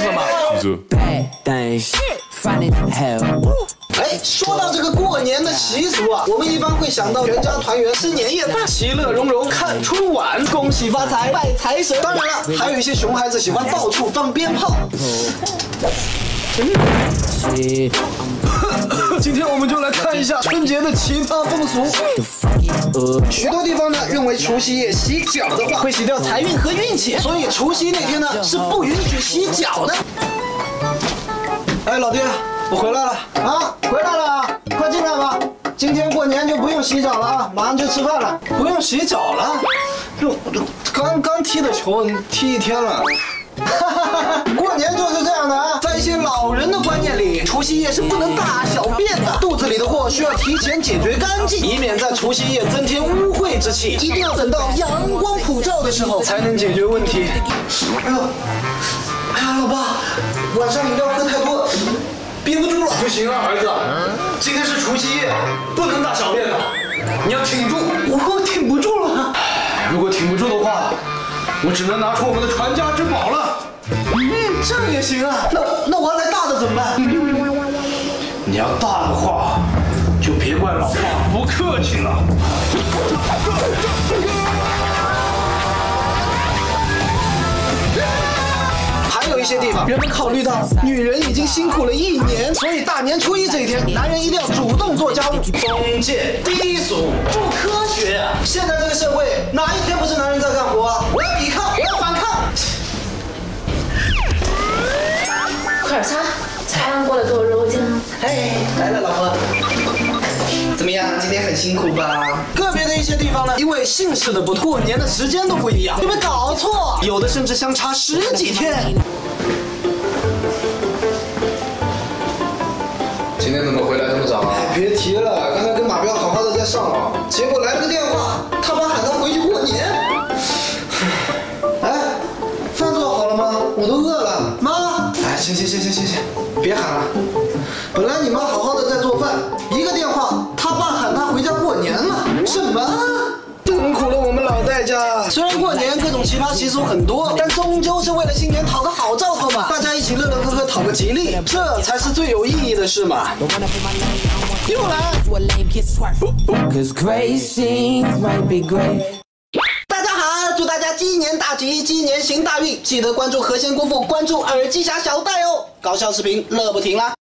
记住。Bad things, finding hell. 哎，说到这个过年的习俗啊，我们一般会想到全家团圆、吃年夜饭、其乐融融、看春晚、恭喜发财、拜财神。当然了，还有一些熊孩子喜欢到处放鞭炮。今天我们就来看一下春节的奇葩风俗。许多地方呢认为除夕夜洗脚的话会洗掉财运和运气，所以除夕那天呢是不允许洗脚的。哎，老爹，我回来了啊，回来了啊，快进来吧。今天过年就不用洗脚了啊，马上就吃饭了，不用洗脚了。哟刚刚踢的球，踢一天了。过年就是这样的啊，在一些老人的观念里，除夕夜是不能大小便的，肚子里的货需要提前解决干净，以免在除夕夜增添污秽之气。一定要等到阳光普照的时候才能解决问题。哎呦，哎呀，老爸，晚上饮料喝太多，憋不住了。不行啊，儿子，今天是除夕夜，不能大小便的，你要挺住。我挺不住了。如果挺不住的话，我只能拿出我们的传家之宝了。嗯，这样也行啊。那那我要来大的怎么办？你要大的话，就别怪老爸不客气了。还有一些地方，人们考虑到女人已经辛苦了一年，所以大年初一这一天，男人一定要主动做家务。封建低俗，不科学啊！现在这个社会，哪一天不是快点擦，擦完过来给我揉一下。哎，来了，老婆。怎么样？今天很辛苦吧？个别的一些地方呢，因为姓氏的不同，过年的时间都不一样，有没有搞错？有的甚至相差十几天。今天怎么回来这么早啊？别提了，刚才跟马彪好好的在上网，结果来了个电话，他爸喊他回去过年。哎，饭做好了吗？我都饿了。妈，哎，行行行行行行，别喊了。本来你妈好好的在做饭，一个电话，他爸喊她回家过年了。什么？辛苦了我们老戴家。虽然过年各种奇葩习俗很多，但终究是为了新年讨个好兆头嘛。大家一起乐乐呵呵讨个吉利，这才是最有意义的事嘛。又来。年大吉，今年行大运！记得关注何仙姑父，关注耳机侠小戴哦，搞笑视频乐不停啦！